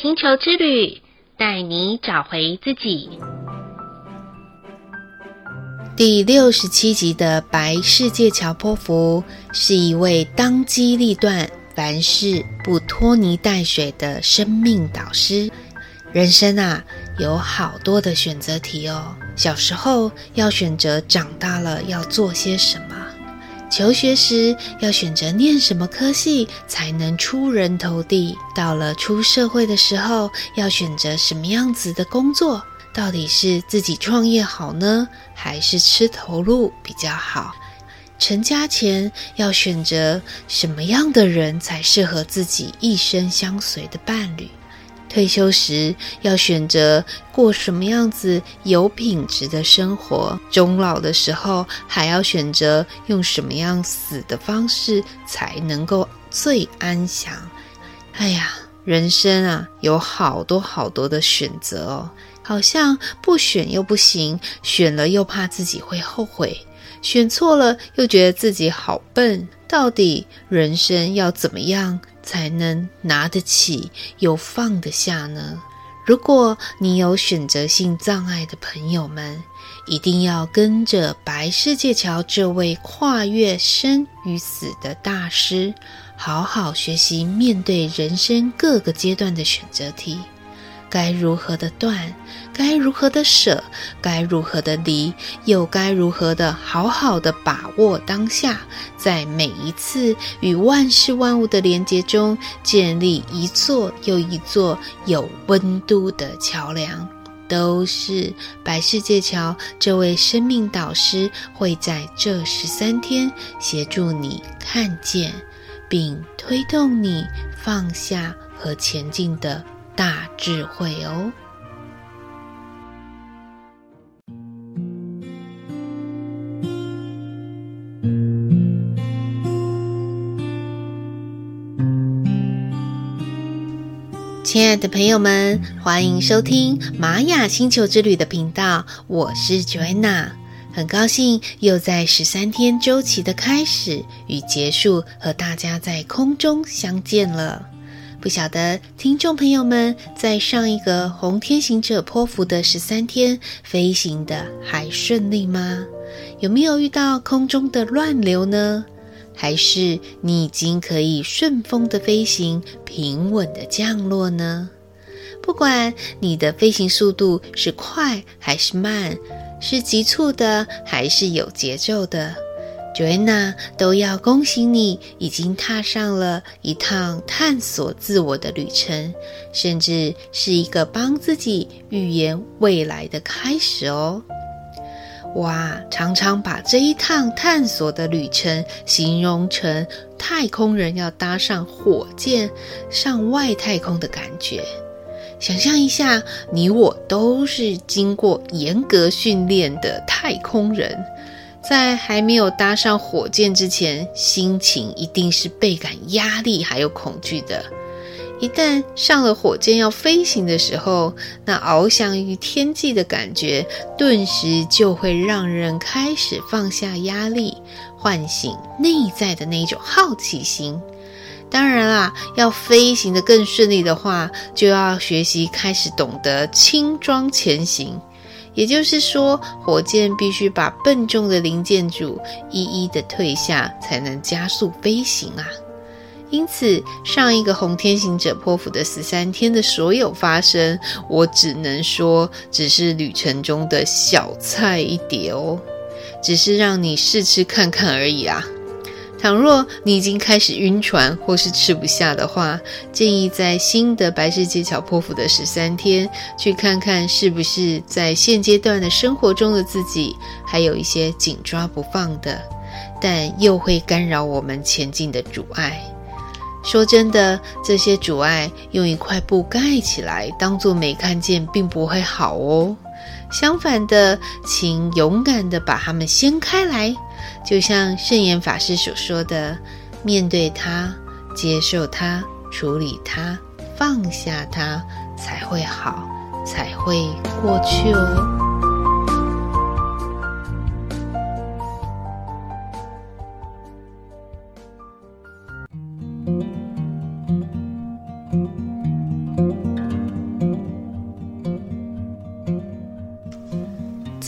星球之旅，带你找回自己。第六十七集的白世界乔波福是一位当机立断、凡事不拖泥带水的生命导师。人生啊，有好多的选择题哦。小时候要选择长大了要做些什么，求学时要选择念什么科系才能出人头地，到了出社会的时候要选择什么样子的工作。到底是自己创业好呢，还是吃头路比较好？成家前要选择什么样的人才适合自己一生相随的伴侣？退休时要选择过什么样子有品质的生活？终老的时候还要选择用什么样死的方式才能够最安详？哎呀，人生啊，有好多好多的选择哦。好像不选又不行，选了又怕自己会后悔，选错了又觉得自己好笨。到底人生要怎么样才能拿得起又放得下呢？如果你有选择性障碍的朋友们，一定要跟着白世界桥这位跨越生与死的大师，好好学习面对人生各个阶段的选择题。该如何的断，该如何的舍，该如何的离，又该如何的好好的把握当下，在每一次与万事万物的连接中，建立一座又一座有温度的桥梁，都是白世界桥这位生命导师会在这十三天协助你看见，并推动你放下和前进的。大智慧哦！亲爱的朋友们，欢迎收听玛雅星球之旅的频道，我是 Joanna，很高兴又在十三天周期的开始与结束，和大家在空中相见了。不晓得听众朋友们在上一个红天行者波符的十三天飞行的还顺利吗？有没有遇到空中的乱流呢？还是你已经可以顺风的飞行，平稳的降落呢？不管你的飞行速度是快还是慢，是急促的还是有节奏的。Joanna 都要恭喜你，已经踏上了一趟探索自我的旅程，甚至是一个帮自己预言未来的开始哦。哇，常常把这一趟探索的旅程形容成太空人要搭上火箭上外太空的感觉。想象一下，你我都是经过严格训练的太空人。在还没有搭上火箭之前，心情一定是倍感压力还有恐惧的。一旦上了火箭要飞行的时候，那翱翔于天际的感觉，顿时就会让人开始放下压力，唤醒内在的那种好奇心。当然啦，要飞行得更顺利的话，就要学习开始懂得轻装前行。也就是说，火箭必须把笨重的零件组一一的退下，才能加速飞行啊。因此，上一个红天行者破釜的十三天的所有发生，我只能说，只是旅程中的小菜一碟哦，只是让你试吃看看而已啊。倘若你已经开始晕船或是吃不下的话，建议在新的白世界桥破釜的十三天，去看看是不是在现阶段的生活中的自己，还有一些紧抓不放的，但又会干扰我们前进的阻碍。说真的，这些阻碍用一块布盖起来，当做没看见，并不会好哦。相反的，请勇敢的把它们掀开来。就像圣严法师所说的：“面对它，接受它，处理它，放下它，才会好，才会过去哦。”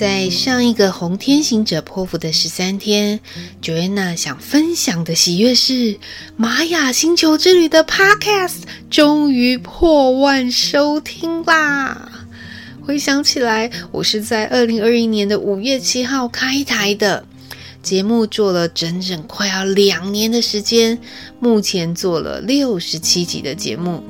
在上一个红天行者波符的十三天，Joanna 想分享的喜悦是玛雅星球之旅的 Podcast 终于破万收听啦！回想起来，我是在二零二一年的五月七号开台的。节目做了整整快要两年的时间，目前做了六十七集的节目。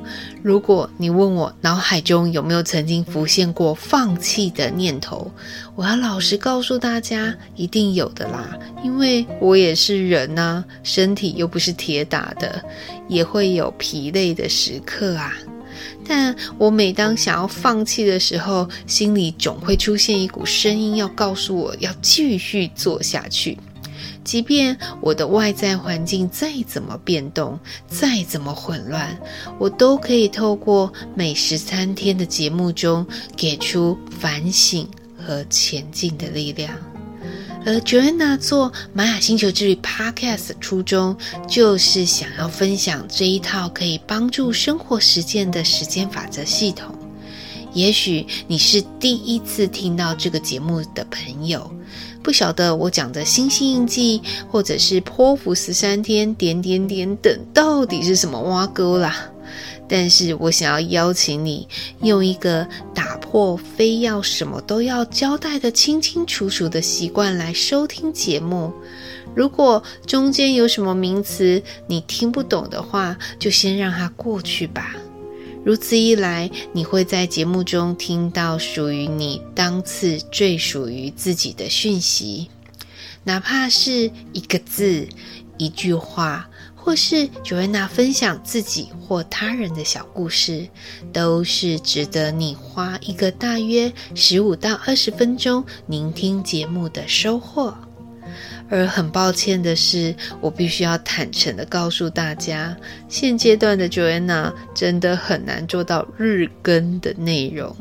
如果你问我脑海中有没有曾经浮现过放弃的念头，我要老实告诉大家，一定有的啦。因为我也是人呐，身体又不是铁打的，也会有疲累的时刻啊。但我每当想要放弃的时候，心里总会出现一股声音，要告诉我要继续做下去。即便我的外在环境再怎么变动，再怎么混乱，我都可以透过每十三天的节目中，给出反省和前进的力量。而 Joanna 做玛雅星球之旅 Podcast 的初衷，就是想要分享这一套可以帮助生活实践的时间法则系统。也许你是第一次听到这个节目的朋友，不晓得我讲的星星印记，或者是波符十三天点点点等，到底是什么挖沟啦。但是我想要邀请你，用一个打破非要什么都要交代的清清楚楚的习惯来收听节目。如果中间有什么名词你听不懂的话，就先让它过去吧。如此一来，你会在节目中听到属于你当次最属于自己的讯息，哪怕是一个字、一句话。或是 Joanna 分享自己或他人的小故事，都是值得你花一个大约十五到二十分钟聆听节目的收获。而很抱歉的是，我必须要坦诚的告诉大家，现阶段的 Joanna 真的很难做到日更的内容。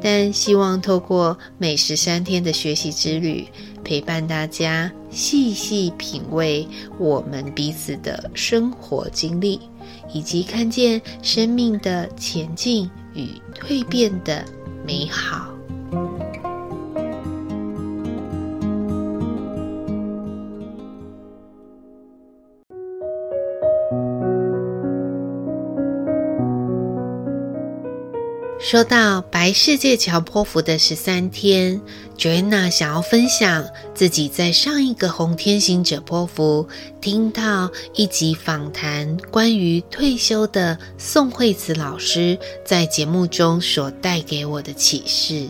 但希望透过每十三天的学习之旅，陪伴大家细细品味我们彼此的生活经历，以及看见生命的前进与蜕变的美好。说到白世界桥波符的十三天，Joanna 想要分享自己在上一个红天行者波符听到一集访谈，关于退休的宋惠慈老师在节目中所带给我的启示。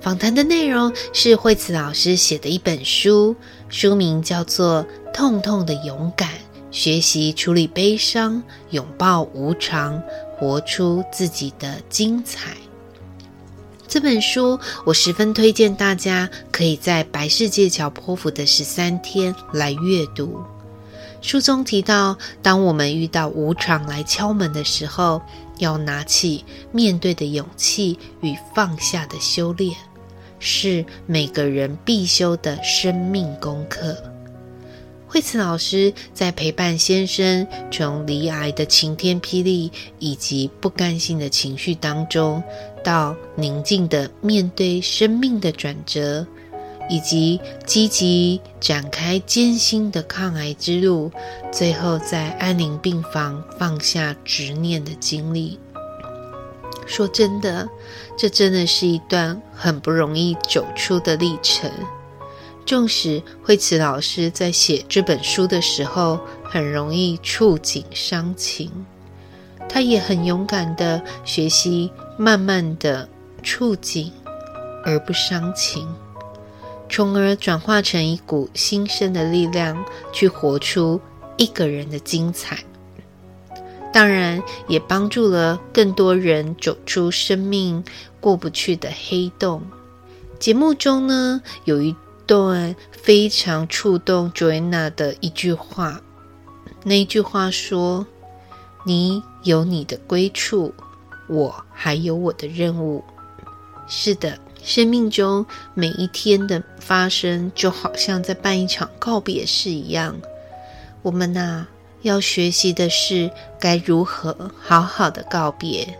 访谈的内容是惠慈老师写的一本书，书名叫做《痛痛的勇敢》。学习处理悲伤，拥抱无常，活出自己的精彩。这本书我十分推荐大家可以在白世界桥波符的十三天来阅读。书中提到，当我们遇到无常来敲门的时候，要拿起面对的勇气与放下的修炼，是每个人必修的生命功课。惠慈老师在陪伴先生从离癌的晴天霹雳，以及不甘心的情绪当中，到宁静的面对生命的转折，以及积极展开艰辛的抗癌之路，最后在安宁病房放下执念的经历。说真的，这真的是一段很不容易走出的历程。纵使惠慈老师在写这本书的时候很容易触景伤情，他也很勇敢的学习，慢慢的触景而不伤情，从而转化成一股新生的力量，去活出一个人的精彩。当然，也帮助了更多人走出生命过不去的黑洞。节目中呢，有一。段非常触动 Joanna 的一句话，那一句话说：“你有你的归处，我还有我的任务。”是的，生命中每一天的发生，就好像在办一场告别式一样。我们呐、啊，要学习的是该如何好好的告别。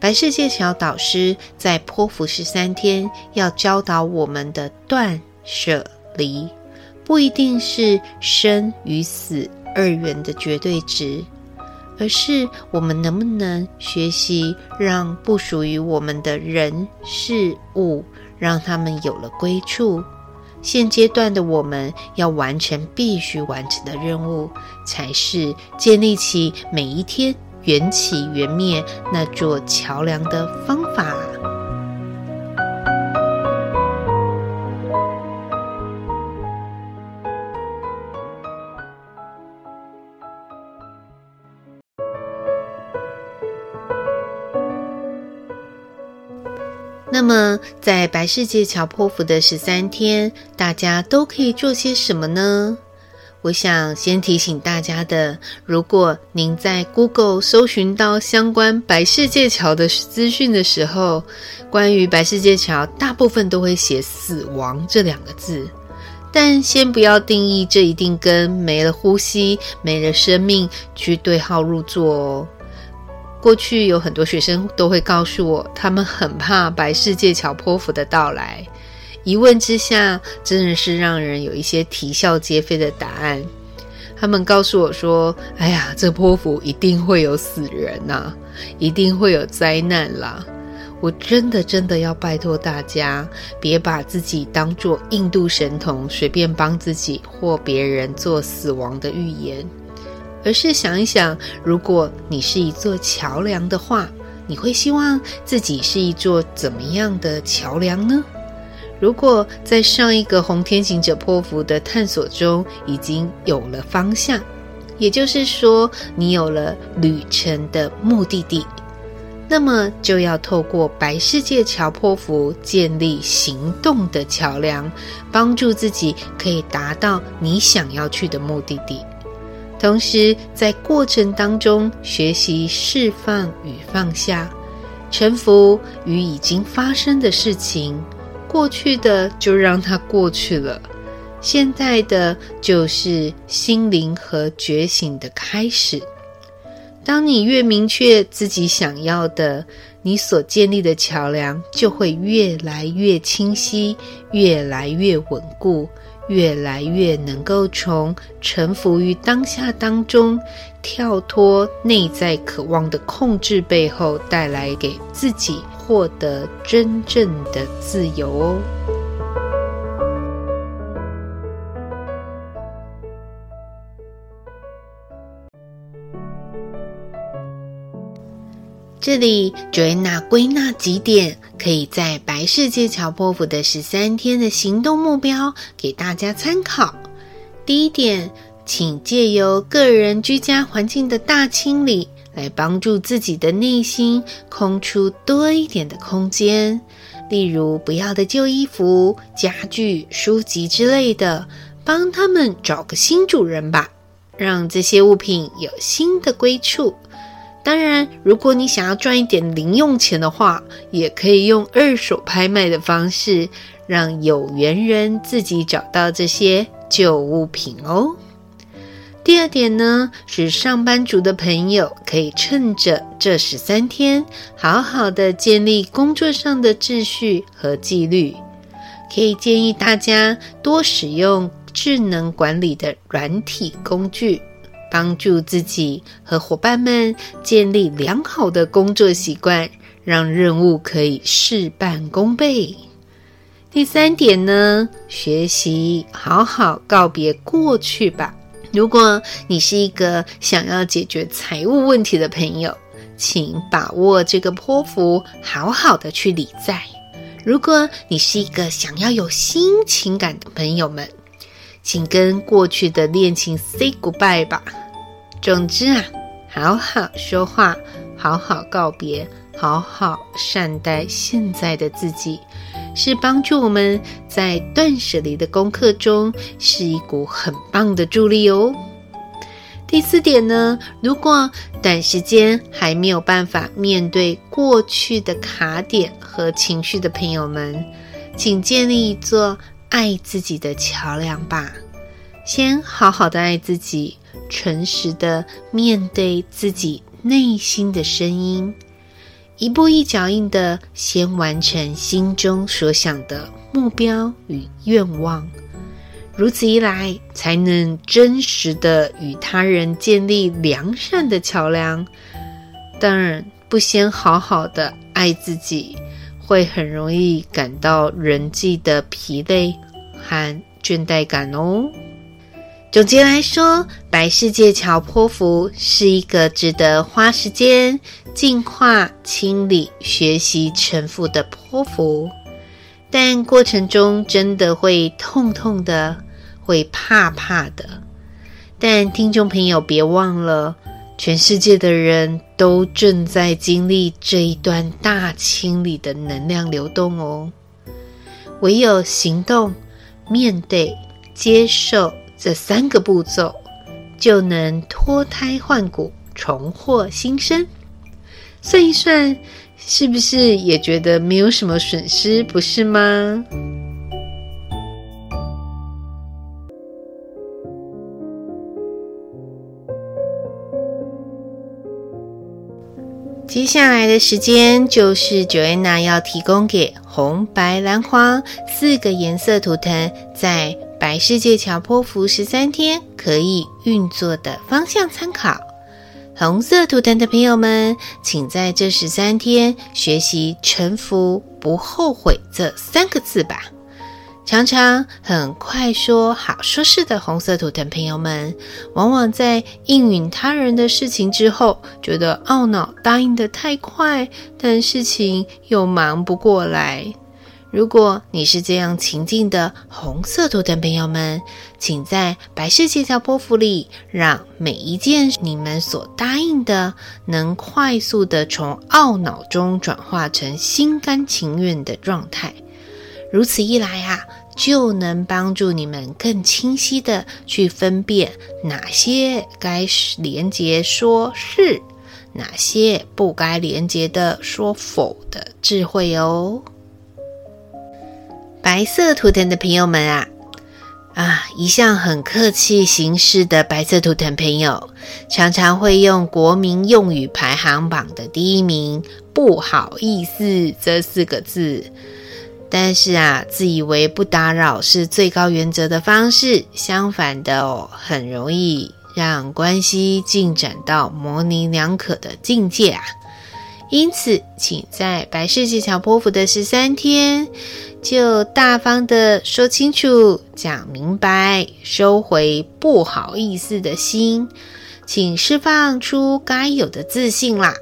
白世界桥导师在波符十三天要教导我们的断舍离，不一定是生与死二元的绝对值，而是我们能不能学习让不属于我们的人事物，让他们有了归处。现阶段的我们要完成必须完成的任务，才是建立起每一天缘起缘灭那座桥梁的方法。那么，在白世界桥波符的十三天，大家都可以做些什么呢？我想先提醒大家的，如果您在 Google 搜寻到相关白世界桥的资讯的时候，关于白世界桥，大部分都会写“死亡”这两个字。但先不要定义这一定跟没了呼吸、没了生命去对号入座哦。过去有很多学生都会告诉我，他们很怕白世界桥波符的到来。一问之下，真的是让人有一些啼笑皆非的答案。他们告诉我说：“哎呀，这泼妇一定会有死人呐，一定会有灾难啦！”我真的真的要拜托大家，别把自己当做印度神童，随便帮自己或别人做死亡的预言。而是想一想，如果你是一座桥梁的话，你会希望自己是一座怎么样的桥梁呢？如果在上一个红天行者波符的探索中已经有了方向，也就是说你有了旅程的目的地，那么就要透过白世界桥波符建立行动的桥梁，帮助自己可以达到你想要去的目的地。同时，在过程当中学习释放与放下，臣服于已经发生的事情，过去的就让它过去了，现在的就是心灵和觉醒的开始。当你越明确自己想要的，你所建立的桥梁就会越来越清晰，越来越稳固。越来越能够从臣服于当下当中，跳脱内在渴望的控制背后，带来给自己获得真正的自由哦。这里 Joanna 归纳几点，可以在白世界桥波符的十三天的行动目标给大家参考。第一点，请借由个人居家环境的大清理，来帮助自己的内心空出多一点的空间。例如，不要的旧衣服、家具、书籍之类的，帮他们找个新主人吧，让这些物品有新的归处。当然，如果你想要赚一点零用钱的话，也可以用二手拍卖的方式，让有缘人自己找到这些旧物品哦。第二点呢，是上班族的朋友可以趁着这十三天，好好的建立工作上的秩序和纪律。可以建议大家多使用智能管理的软体工具。帮助自己和伙伴们建立良好的工作习惯，让任务可以事半功倍。第三点呢，学习好好告别过去吧。如果你是一个想要解决财务问题的朋友，请把握这个波符，好好的去理债。如果你是一个想要有新情感的朋友们，请跟过去的恋情 say goodbye 吧。总之啊，好好说话，好好告别，好好善待现在的自己，是帮助我们在断舍离的功课中是一股很棒的助力哦。第四点呢，如果短时间还没有办法面对过去的卡点和情绪的朋友们，请建立一座爱自己的桥梁吧。先好好的爱自己，诚实的面对自己内心的声音，一步一脚印的先完成心中所想的目标与愿望，如此一来，才能真实的与他人建立良善的桥梁。当然，不先好好的爱自己，会很容易感到人际的疲累和倦怠感哦。总结来说，白世界桥波符是一个值得花时间净化、清理、学习臣服的波符，但过程中真的会痛痛的，会怕怕的。但听众朋友别忘了，全世界的人都正在经历这一段大清理的能量流动哦。唯有行动、面对、接受。这三个步骤就能脱胎换骨、重获新生。算一算，是不是也觉得没有什么损失，不是吗？接下来的时间就是 Joanna 要提供给红、白、蓝、黄四个颜色图腾在。白世界桥波符十三天可以运作的方向参考。红色图腾的朋友们，请在这十三天学习“臣服不后悔”这三个字吧。常常很快说好说事的红色图腾朋友们，往往在应允他人的事情之后，觉得懊恼，答应得太快，但事情又忙不过来。如果你是这样情境的红色图腾朋友们，请在白世界桥波幅里，让每一件你们所答应的，能快速的从懊恼中转化成心甘情愿的状态。如此一来啊，就能帮助你们更清晰的去分辨哪些该连结说是，哪些不该连结的说否的智慧哦。白色图腾的朋友们啊，啊，一向很客气行事的白色图腾朋友，常常会用国民用语排行榜的第一名“不好意思”这四个字。但是啊，自以为不打扰是最高原则的方式，相反的哦，很容易让关系进展到模棱两可的境界啊。因此，请在白世界桥波符的十三天，就大方的说清楚、讲明白，收回不好意思的心，请释放出该有的自信啦！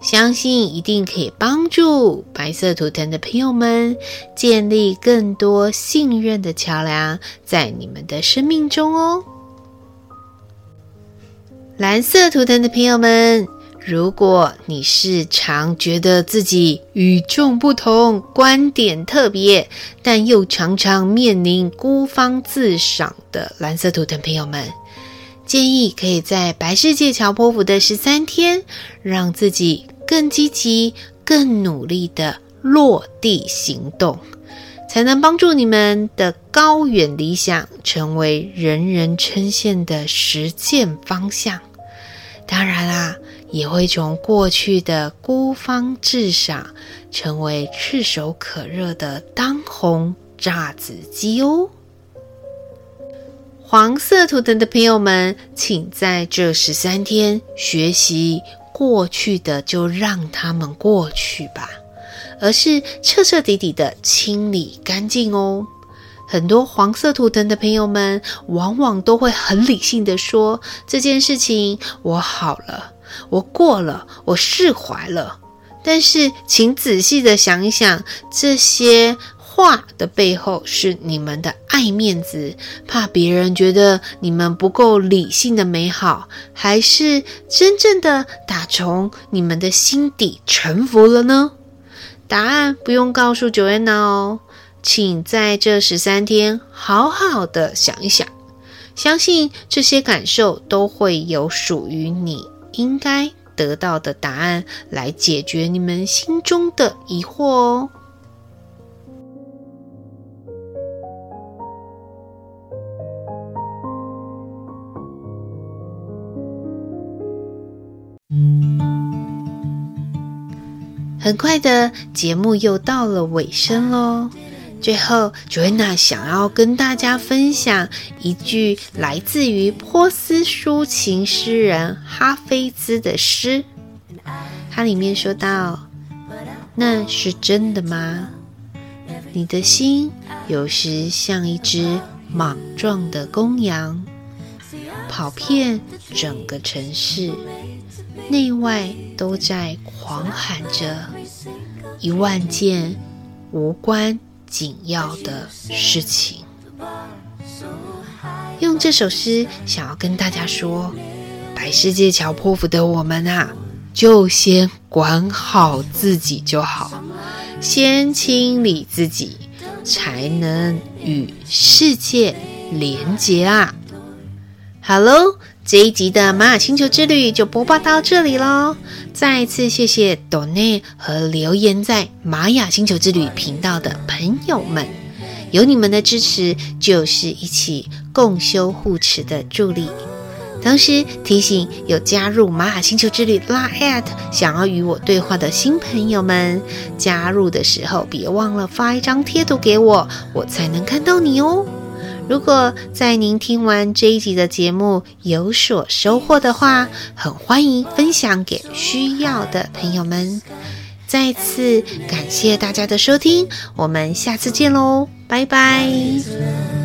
相信一定可以帮助白色图腾的朋友们建立更多信任的桥梁在你们的生命中哦。蓝色图腾的朋友们。如果你是常觉得自己与众不同、观点特别，但又常常面临孤芳自赏的蓝色图腾朋友们，建议可以在白世界桥波符的十三天，让自己更积极、更努力的落地行动，才能帮助你们的高远理想成为人人称羡的实践方向。当然啦。也会从过去的孤芳自赏，成为炙手可热的当红炸子鸡哦。黄色图腾的朋友们，请在这十三天学习过去的，就让他们过去吧，而是彻彻底底的清理干净哦。很多黄色图腾的朋友们，往往都会很理性的说，这件事情我好了。我过了，我释怀了。但是，请仔细的想一想，这些话的背后是你们的爱面子，怕别人觉得你们不够理性的美好，还是真正的打从你们的心底臣服了呢？答案不用告诉 Joanna 哦，请在这十三天好好的想一想，相信这些感受都会有属于你。应该得到的答案，来解决你们心中的疑惑哦。很快的，节目又到了尾声喽。最后，Joanna 想要跟大家分享一句来自于波斯抒情诗人哈菲兹的诗。它里面说道：“那是真的吗？你的心有时像一只莽撞的公羊，跑遍整个城市，内外都在狂喊着一万件无关。”紧要的事情，用这首诗想要跟大家说：白世界桥波符的我们啊，就先管好自己就好，先清理自己，才能与世界连接啊！好喽。这一集的玛雅星球之旅就播报到这里喽！再次谢谢斗内和留言在玛雅星球之旅频道的朋友们，有你们的支持，就是一起共修护持的助力。同时提醒有加入玛雅星球之旅 Line@ 想要与我对话的新朋友们，加入的时候别忘了发一张贴图给我，我才能看到你哦。如果在您听完这一集的节目有所收获的话，很欢迎分享给需要的朋友们。再次感谢大家的收听，我们下次见喽，拜拜。